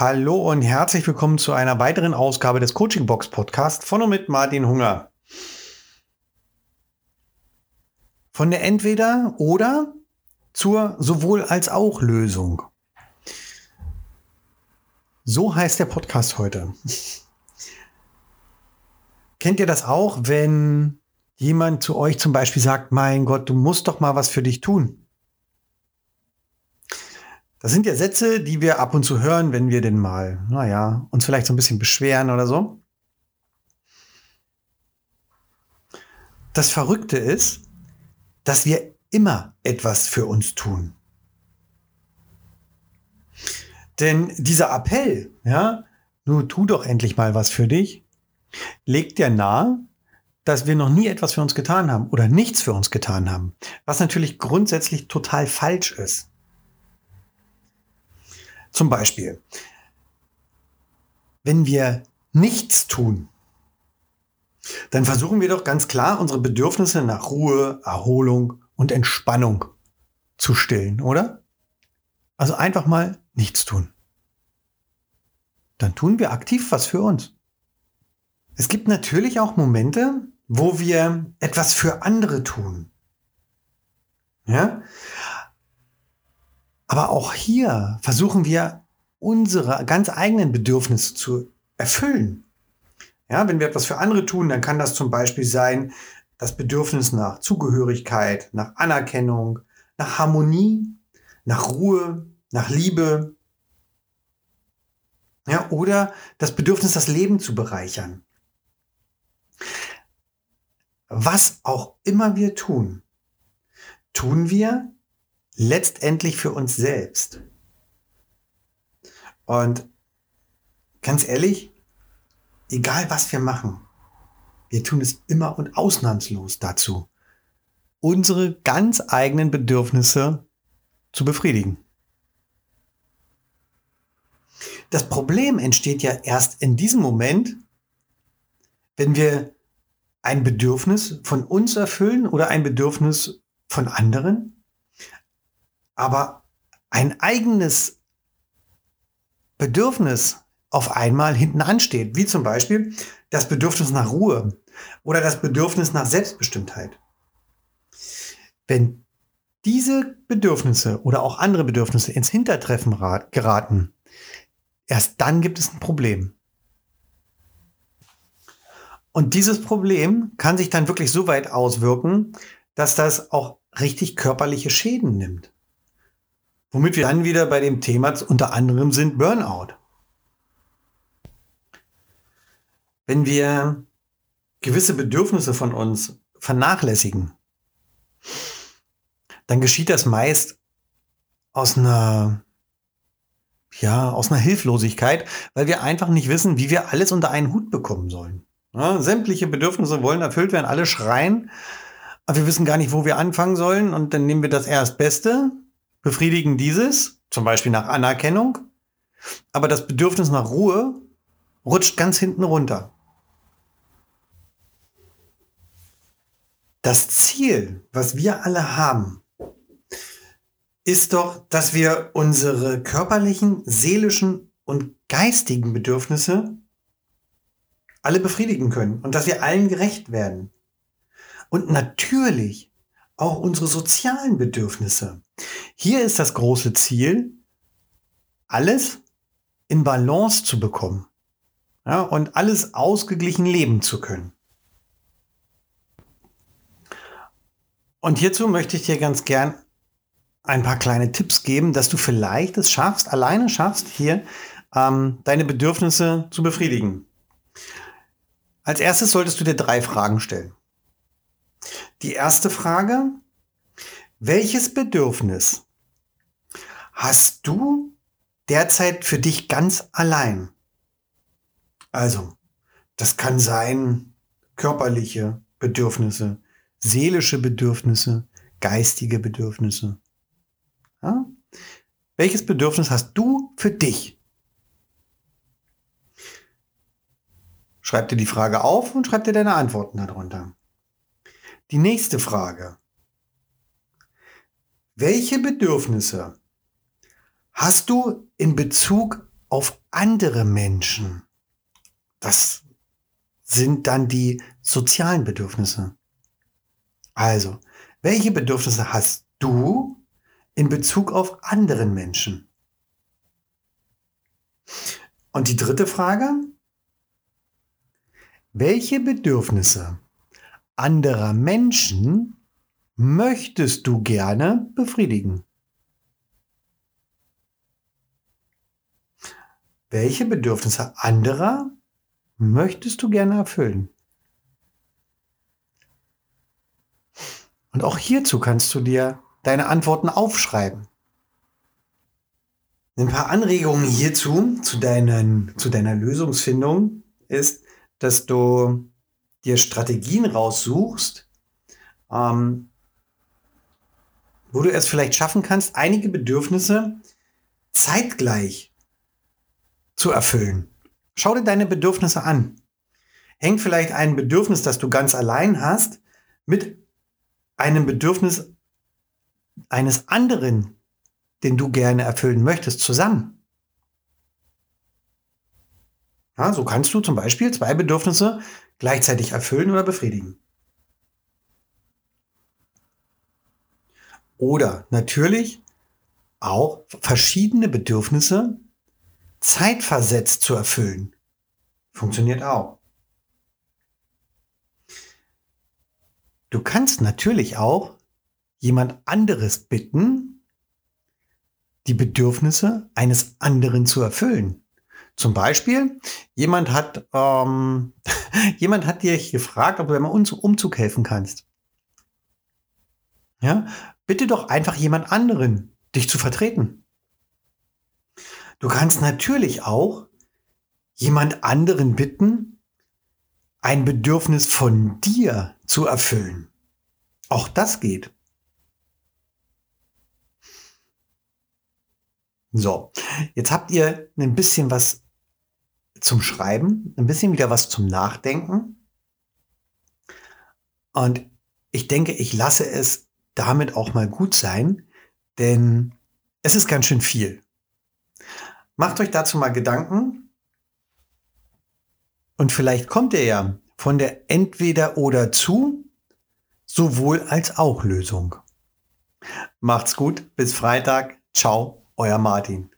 Hallo und herzlich willkommen zu einer weiteren Ausgabe des Coaching Box Podcast von und mit Martin Hunger. Von der Entweder oder zur sowohl als auch Lösung. So heißt der Podcast heute. Kennt ihr das auch, wenn jemand zu euch zum Beispiel sagt, mein Gott, du musst doch mal was für dich tun? Das sind ja Sätze, die wir ab und zu hören, wenn wir denn mal, naja, uns vielleicht so ein bisschen beschweren oder so. Das Verrückte ist, dass wir immer etwas für uns tun. Denn dieser Appell, ja, nur tu doch endlich mal was für dich, legt ja nahe, dass wir noch nie etwas für uns getan haben oder nichts für uns getan haben. Was natürlich grundsätzlich total falsch ist. Zum Beispiel, wenn wir nichts tun, dann versuchen wir doch ganz klar, unsere Bedürfnisse nach Ruhe, Erholung und Entspannung zu stillen, oder? Also einfach mal nichts tun. Dann tun wir aktiv was für uns. Es gibt natürlich auch Momente, wo wir etwas für andere tun. Ja? Aber auch hier versuchen wir unsere ganz eigenen Bedürfnisse zu erfüllen. Ja, wenn wir etwas für andere tun, dann kann das zum Beispiel sein, das Bedürfnis nach Zugehörigkeit, nach Anerkennung, nach Harmonie, nach Ruhe, nach Liebe. Ja, oder das Bedürfnis, das Leben zu bereichern. Was auch immer wir tun, tun wir letztendlich für uns selbst. Und ganz ehrlich, egal was wir machen, wir tun es immer und ausnahmslos dazu, unsere ganz eigenen Bedürfnisse zu befriedigen. Das Problem entsteht ja erst in diesem Moment, wenn wir ein Bedürfnis von uns erfüllen oder ein Bedürfnis von anderen aber ein eigenes Bedürfnis auf einmal hinten ansteht, wie zum Beispiel das Bedürfnis nach Ruhe oder das Bedürfnis nach Selbstbestimmtheit. Wenn diese Bedürfnisse oder auch andere Bedürfnisse ins Hintertreffen geraten, erst dann gibt es ein Problem. Und dieses Problem kann sich dann wirklich so weit auswirken, dass das auch richtig körperliche Schäden nimmt. Womit wir dann wieder bei dem Thema unter anderem sind Burnout. Wenn wir gewisse Bedürfnisse von uns vernachlässigen, dann geschieht das meist aus einer, ja, aus einer Hilflosigkeit, weil wir einfach nicht wissen, wie wir alles unter einen Hut bekommen sollen. Ja, sämtliche Bedürfnisse wollen erfüllt werden, alle schreien, aber wir wissen gar nicht, wo wir anfangen sollen und dann nehmen wir das Erstbeste, befriedigen dieses, zum Beispiel nach Anerkennung, aber das Bedürfnis nach Ruhe rutscht ganz hinten runter. Das Ziel, was wir alle haben, ist doch, dass wir unsere körperlichen, seelischen und geistigen Bedürfnisse alle befriedigen können und dass wir allen gerecht werden. Und natürlich auch unsere sozialen Bedürfnisse. Hier ist das große Ziel, alles in Balance zu bekommen ja, und alles ausgeglichen leben zu können. Und hierzu möchte ich dir ganz gern ein paar kleine Tipps geben, dass du vielleicht es schaffst, alleine schaffst, hier ähm, deine Bedürfnisse zu befriedigen. Als erstes solltest du dir drei Fragen stellen. Die erste Frage, welches Bedürfnis hast du derzeit für dich ganz allein? Also, das kann sein körperliche Bedürfnisse, seelische Bedürfnisse, geistige Bedürfnisse. Ja? Welches Bedürfnis hast du für dich? Schreib dir die Frage auf und schreib dir deine Antworten darunter. Die nächste Frage. Welche Bedürfnisse hast du in Bezug auf andere Menschen. Das sind dann die sozialen Bedürfnisse. Also, welche Bedürfnisse hast du in Bezug auf anderen Menschen? Und die dritte Frage, welche Bedürfnisse anderer Menschen möchtest du gerne befriedigen? Welche Bedürfnisse anderer möchtest du gerne erfüllen? Und auch hierzu kannst du dir deine Antworten aufschreiben. Ein paar Anregungen hierzu, zu, deinen, zu deiner Lösungsfindung, ist, dass du dir Strategien raussuchst, ähm, wo du es vielleicht schaffen kannst, einige Bedürfnisse zeitgleich zu erfüllen. Schau dir deine Bedürfnisse an. Hängt vielleicht ein Bedürfnis, das du ganz allein hast, mit einem Bedürfnis eines anderen, den du gerne erfüllen möchtest, zusammen. Ja, so kannst du zum Beispiel zwei Bedürfnisse gleichzeitig erfüllen oder befriedigen. Oder natürlich auch verschiedene Bedürfnisse zeitversetzt zu erfüllen. Funktioniert auch. Du kannst natürlich auch jemand anderes bitten, die Bedürfnisse eines anderen zu erfüllen. Zum Beispiel, jemand hat, ähm, jemand hat dich gefragt, ob du beim Umzug helfen kannst. Ja, bitte doch einfach jemand anderen, dich zu vertreten. Du kannst natürlich auch jemand anderen bitten, ein Bedürfnis von dir zu erfüllen. Auch das geht. So, jetzt habt ihr ein bisschen was zum Schreiben, ein bisschen wieder was zum Nachdenken. Und ich denke, ich lasse es damit auch mal gut sein, denn es ist ganz schön viel. Macht euch dazu mal Gedanken und vielleicht kommt ihr ja von der Entweder oder zu sowohl als auch Lösung. Macht's gut, bis Freitag. Ciao, euer Martin.